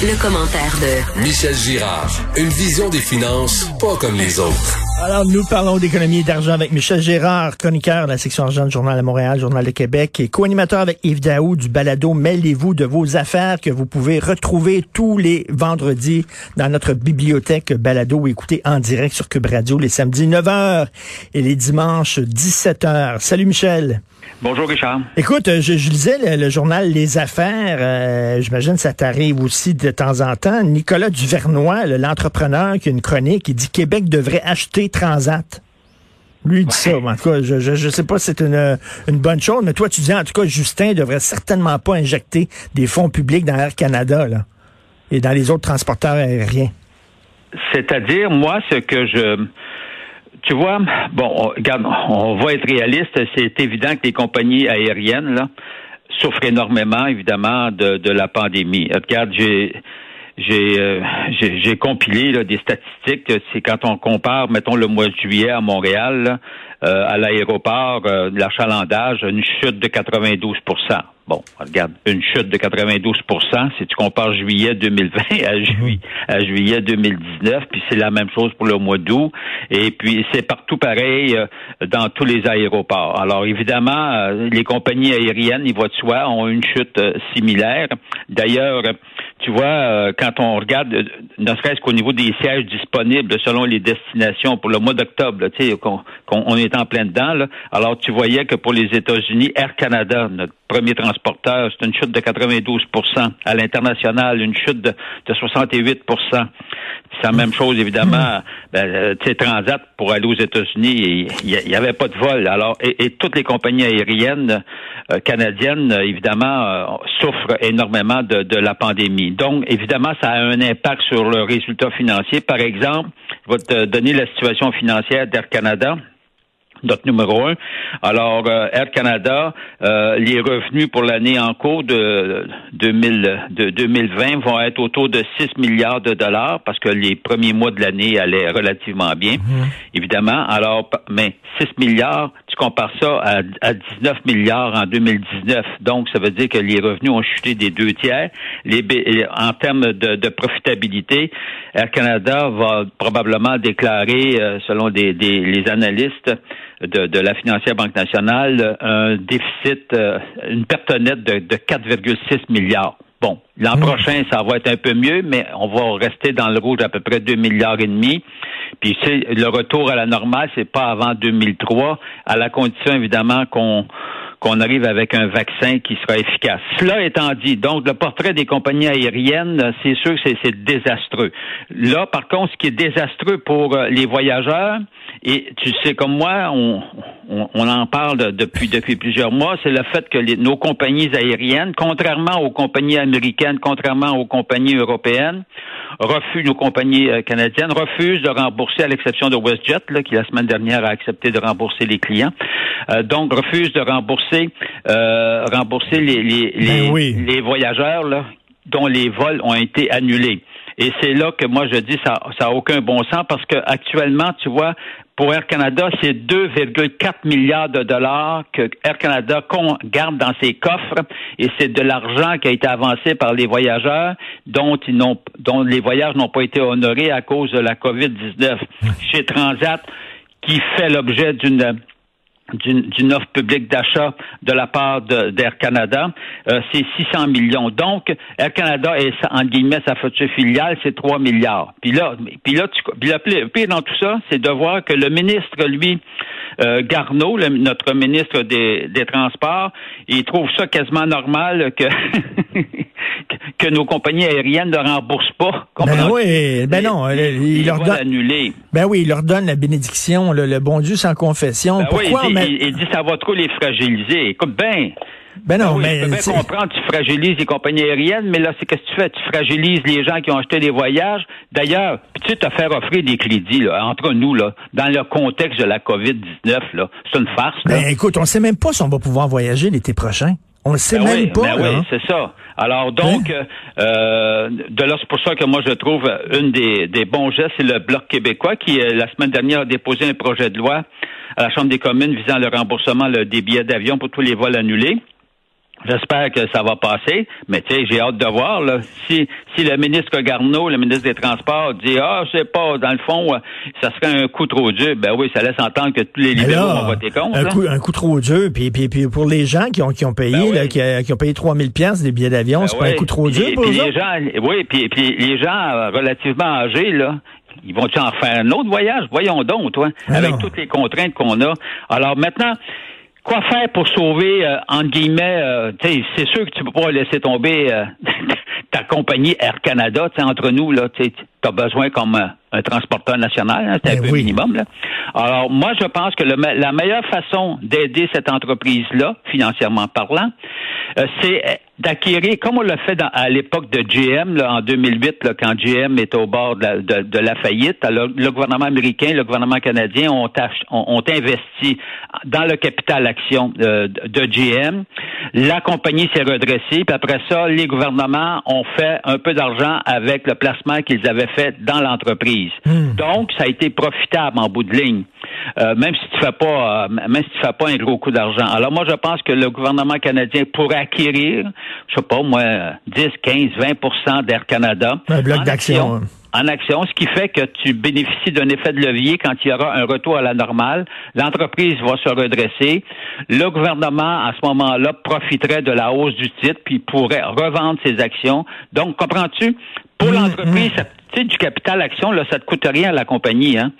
Le, commentaire de Michel Girard. Une vision des finances pas comme les autres. Alors, nous parlons d'économie et d'argent avec Michel Gérard, chroniqueur de la section argent du Journal de Montréal, Journal de Québec, et co-animateur avec Yves Daou du balado Mêlez-vous de vos affaires que vous pouvez retrouver tous les vendredis dans notre bibliothèque balado ou écouter en direct sur Cube Radio les samedis 9h et les dimanches 17h. Salut Michel. Bonjour Richard. Écoute, je, lisais le, journal Les Affaires. Euh, j'imagine que ça t'arrive aussi de temps en temps. Nicolas Duvernois, l'entrepreneur qui a une chronique, il dit Québec devrait acheter Transat. Lui, il dit ça. En tout cas, je ne sais pas si c'est une, bonne chose, mais toi, tu dis en tout cas, Justin devrait certainement pas injecter des fonds publics dans Air Canada et dans les autres transporteurs aériens. C'est-à-dire, moi, ce que je tu vois, bon, on, regarde, on va être réaliste. C'est évident que les compagnies aériennes souffrent énormément, évidemment, de, la pandémie. Regarde, j'ai j'ai euh, j'ai compilé des statistiques. C'est quand on compare, mettons, le mois de juillet à Montréal, euh, à l'aéroport, euh, l'achalandage, une chute de 92% Bon, regarde, une chute de 92% si tu compares juillet 2020 à, juillet, à juillet 2019, puis c'est la même chose pour le mois d'août, et puis c'est partout pareil euh, dans tous les aéroports. Alors évidemment, euh, les compagnies aériennes, ils voient de soi, ont une chute euh, similaire. D'ailleurs, tu vois, quand on regarde, ne serait-ce qu'au niveau des sièges disponibles selon les destinations pour le mois d'octobre, tu sais, qu'on est en plein dedans, là, alors tu voyais que pour les États-Unis, Air Canada, notre premier transporteur, c'est une chute de 92% À l'international, une chute de, de 68% c'est la même chose, évidemment. Ben, euh, tu sais, Transat, pour aller aux États-Unis, il n'y avait pas de vol. Alors, et, toutes les compagnies aériennes euh, canadiennes, évidemment, euh, souffrent énormément de, de, la pandémie. Donc, évidemment, ça a un impact sur le résultat financier. Par exemple, je vais te donner la situation financière d'Air Canada notre numéro un. Alors, euh, Air Canada, euh, les revenus pour l'année en cours de, 2000, de 2020 vont être autour de 6 milliards de dollars parce que les premiers mois de l'année allaient relativement bien, mhm. évidemment. Alors, mais 6 milliards, compares ça à, à, 19 milliards en 2019. Donc, ça veut dire que les revenus ont chuté des deux tiers. Les, en termes de, profitabilité, Air Canada va probablement déclarer, euh, selon les analystes, de, la financière Banque nationale un déficit, euh, une perte nette de, de 4,6 milliards. Bon, l'an mmh. prochain, ça va être un peu mieux, mais on va rester dans le rouge à peu près 2 milliards et demi. Puis c'est le retour à la normale, c'est pas avant 2003, à la condition évidemment qu'on qu'on arrive avec un vaccin qui sera efficace. Cela étant dit, donc le portrait des compagnies aériennes, c'est sûr que c'est désastreux. Là, par contre, ce qui est désastreux pour euh, les voyageurs, et tu sais comme moi, on, on, en parle depuis depuis plusieurs mois, c'est le fait que nos compagnies aériennes, contrairement aux compagnies américaines, contrairement aux compagnies européennes, refusent, nos compagnies euh, canadiennes refusent de rembourser, à l'exception de WestJet, là, qui la semaine dernière a accepté de rembourser les clients, euh, donc refusent de rembourser euh, rembourser les les, ben les, les voyageurs là, dont les vols ont été annulés. Et c'est là que moi je dis ça ça a aucun bon sens parce que actuellement, tu vois, pour Air Canada, c'est 2,4 milliards de dollars que Air Canada garde dans ses coffres et c'est de l'argent qui a été avancé par les voyageurs dont ils n'ont dont les voyages n'ont pas été honorés à cause de la COVID-19. Chez Transat, qui fait l'objet d'une d'une offre publique d'achat de la part d'Air Canada, euh, c'est 600 millions. Donc, Air Canada est en guillemets sa future filiale, c'est 3 milliards. Puis là, puis là, puis le pire dans tout ça, c'est de voir que le ministre, lui, euh, Garneau, notre ministre des Transports, il trouve ça quasiment normal que que nos compagnies aériennes ne remboursent pas. Ben oui, ben non, il, leur donne Ben oui, il leur donne la bénédiction, le, bon Dieu sans confession. Ben Pourquoi il, dit, il, dit ça va trop les fragiliser. Écoute, ben, Ben non, oui, mais je peux bien comprendre, tu fragilises les compagnies aériennes, mais là, c'est qu'est-ce que tu fais? Tu fragilises les gens qui ont acheté des voyages. D'ailleurs, tu sais, te faire offrir des crédits, là, entre nous, là, dans le contexte de la COVID-19, là, c'est une farce, là. Ben, écoute, on sait même pas si on va pouvoir voyager l'été prochain. On le sait Ben même oui, pas. ben oui, c'est ça. Alors donc, Hein? euh, de là, c'est pour ça que moi je trouve une des, des bons gestes, c'est le Bloc québécois qui, euh, la semaine dernière, a déposé un projet de loi à la Chambre des communes visant le remboursement des billets d'avion pour tous les vols annulés. J'espère que ça va passer, mais tu sais, j'ai hâte de voir là. Si si le ministre Garneau, le ministre des Transports, dit ah, je sais pas, dans le fond, euh, ça serait un coup trop dur. Ben oui, ça laisse entendre que tous les Mais libéraux là, vont voter contre. un là. coup, un coup trop dur. Puis, puis, puis pour les gens qui ont, qui ont payé, Ben oui. là, qui, qui ont payé 3000 pièces des billets d'avion, Ben c'est pas un coup trop dur pour puis eux les gens, oui, puis, puis les gens euh, relativement âgés, là, ils vont-tu en faire un autre voyage? Voyons donc, toi, Ah avec non. toutes les contraintes qu'on a. Alors maintenant, quoi faire pour sauver, euh, entre guillemets, euh, c'est sûr que tu peux pas laisser tomber euh, ta compagnie Air Canada, tu sais, entre nous, là, tu as besoin comme euh, un transporteur national, hein, c'est un Ben peu oui. minimum, là. Alors, moi, je pense que le la meilleure façon d'aider cette entreprise-là, financièrement parlant, euh, c'est d'acquérir, comme on l'a fait dans- à l'époque de GM, là, en 2008, là, quand GM était au bord de la, de- de la faillite, alors, le gouvernement américain, le gouvernement canadien ont, ont- ont investi dans le capital action euh, de, GM. La compagnie s'est redressée, puis après ça, les gouvernements ont fait un peu d'argent avec le placement qu'ils avaient fait dans l'entreprise. Donc, ça a été profitable en bout de ligne. Euh, même si tu fais pas, euh, même si tu fais pas un gros coup d'argent. Alors moi, je pense que le gouvernement canadien pourrait acquérir, je sais pas moi, 10, 15, 20% d'Air Canada. Un bloc d'action, action, hein. En action, ce qui fait que tu bénéficies d'un effet de levier quand il y aura un retour à la normale. L'entreprise va se redresser. Le gouvernement, à ce moment-là, profiterait de la hausse du titre puis pourrait revendre ses actions. Donc, comprends-tu? Pour l'entreprise, ça- tu sais, du capital action, là, ça te coûte rien à la compagnie, hein?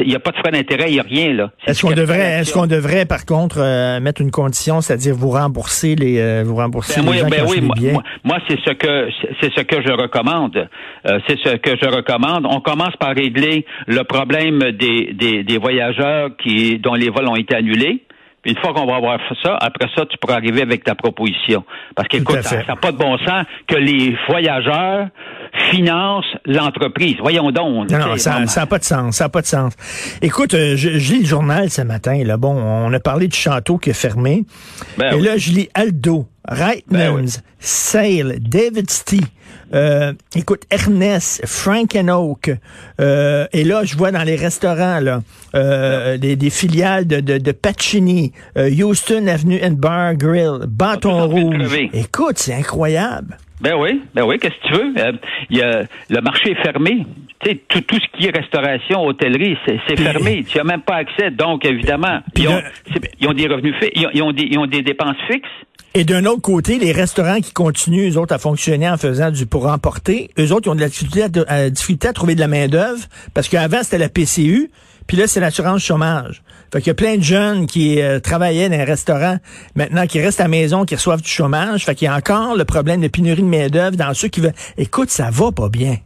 Il n'y a pas de frais d'intérêt, il n'y a rien, là. Est-ce qu'on devrait, est-ce qu'on devrait, par contre, euh, mettre une condition, c'est-à-dire vous rembourser les, euh, vous rembourser Ben les gens qui ben oui, moi, moi- moi, c'est ce que c'est ce que je recommande. Euh, c'est ce que je recommande. On commence par régler le problème des, des, des voyageurs qui dont les vols ont été annulés. Puis une fois qu'on va avoir fait ça, après ça, tu pourras arriver avec ta proposition. Parce qu'écoute, ça n'a pas de bon sens que les voyageurs financent l'entreprise. Voyons donc. Non, ça n'a pas de sens, ça n'a pas de sens. Écoute, euh, je, je lis le journal ce matin, là, bon, on a parlé du château qui est fermé, Ben et oui. là, je lis Aldo, Reitmans, Ben oui. Sale, David Stee, euh, écoute, Ernest, Frank and Oak, euh, et là, je vois dans les restaurants, là, euh, des, des filiales de, de, de Pacini, euh, Houston Avenue and Bar Grill, Bâton de Rouge. Écoute, c'est incroyable. Ben oui, ben oui, qu'est-ce que tu veux? Euh, il y a, le marché est fermé. Tu sais, tout, tout ce qui est restauration, hôtellerie, c'est fermé. Tu n'as même pas accès. Donc, évidemment, ils ont, ils ont des revenus fixes, ils ont, ils ont des, ils ont des dépenses fixes. Et d'un autre côté, les restaurants qui continuent, eux autres, à fonctionner en faisant du pour emporter, eux autres, ils ont de la difficulté à, trouver de la main-d'œuvre parce qu'avant, c'était la PCU, puis là, c'est l'assurance chômage. Fait qu'il y a plein de jeunes qui euh, travaillaient dans un restaurant, maintenant, qui restent à la maison, qui reçoivent du chômage. Fait qu'il y a encore le problème de pénurie de main-d'œuvre dans ceux qui veulent. Écoute, ça va pas bien.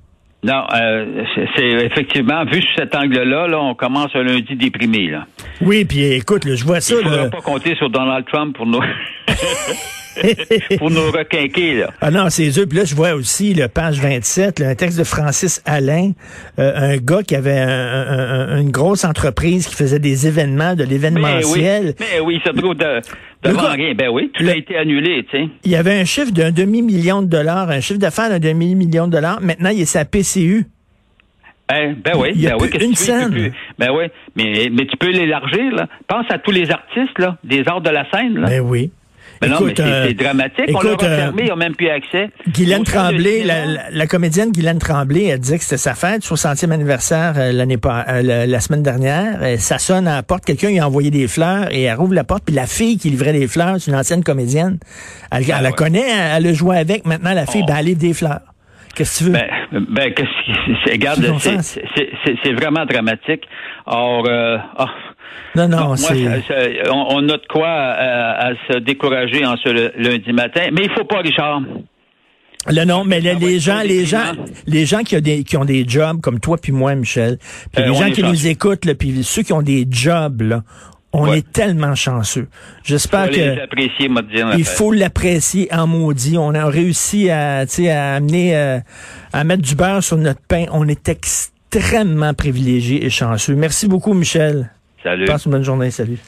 Non, euh, c'est effectivement, vu sous cet angle-là, là, on commence un lundi déprimé. Là. Oui, puis écoute, là, je vois ça. Il ne faudra Là. pas compter sur Donald Trump pour nous, pour nous requinquer. Là. Ah non, c'est eux. Puis là, je vois aussi, le page 27, là, un texte de Francis Alain, euh, un gars qui avait un- un- un- une grosse entreprise qui faisait des événements, de Mais oui, l'événementiel. mais oui, il se trouve de, Le devant gars- rien. Ben oui, tout le- a été annulé, tu sais. Il y avait un chiffre d'un demi-million de dollars, un chiffre d'affaires d'un demi-million de dollars. Maintenant, il est sa PCU. Hein, ben oui, Il y a ben plus oui, une tu scène. Ben oui, mais, mais tu peux l'élargir, là. Pense à tous les artistes, là, des arts de la scène, là. Ben oui. Mais non, mais Écoute, c'est euh, c'est dramatique. on écoute, leur a euh, fermé, ils n'ont même plus accès. Guylaine Tremblay, la, la- la comédienne Guylaine Tremblay, elle disait que c'était sa fête, 60e anniversaire euh, l'année pas, euh, la, la semaine dernière. Ça sonne à la porte, quelqu'un lui a envoyé des fleurs et elle rouvre la porte, puis la fille qui livrait des fleurs, c'est une ancienne comédienne. Elle, elle la ouais. Oh. connaît, elle, elle a joué avec. Maintenant, la fille, ben, elle livre des fleurs. Qu'est-ce que tu veux? Ben, ben qu'est-ce c'est, regarde, c'est vraiment dramatique. Or, euh, ah, non, non, c'est... on, on a de quoi à, à se décourager en ce lundi matin. Mais il faut pas, Richard. Le non, mais les gens, trop les gens, déprimant. les gens qui ont des, qui ont des jobs comme toi puis moi, Michel, puis Euh, les gens qui nous écoutent, là, puis ceux qui ont des jobs, là, On Ouais. est tellement chanceux. J'espère que il faut l'apprécier en maudit. On a réussi à, amener, euh, à mettre du beurre sur notre pain. On est extrêmement privilégiés et chanceux. Merci beaucoup, Michel. Salut. Passe une bonne journée. Salut.